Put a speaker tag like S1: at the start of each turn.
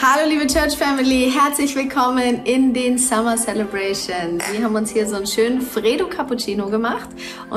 S1: Hallo liebe Church Family, herzlich willkommen in den Summer Celebrations. Wir haben uns hier so einen schönen Fredo Cappuccino gemacht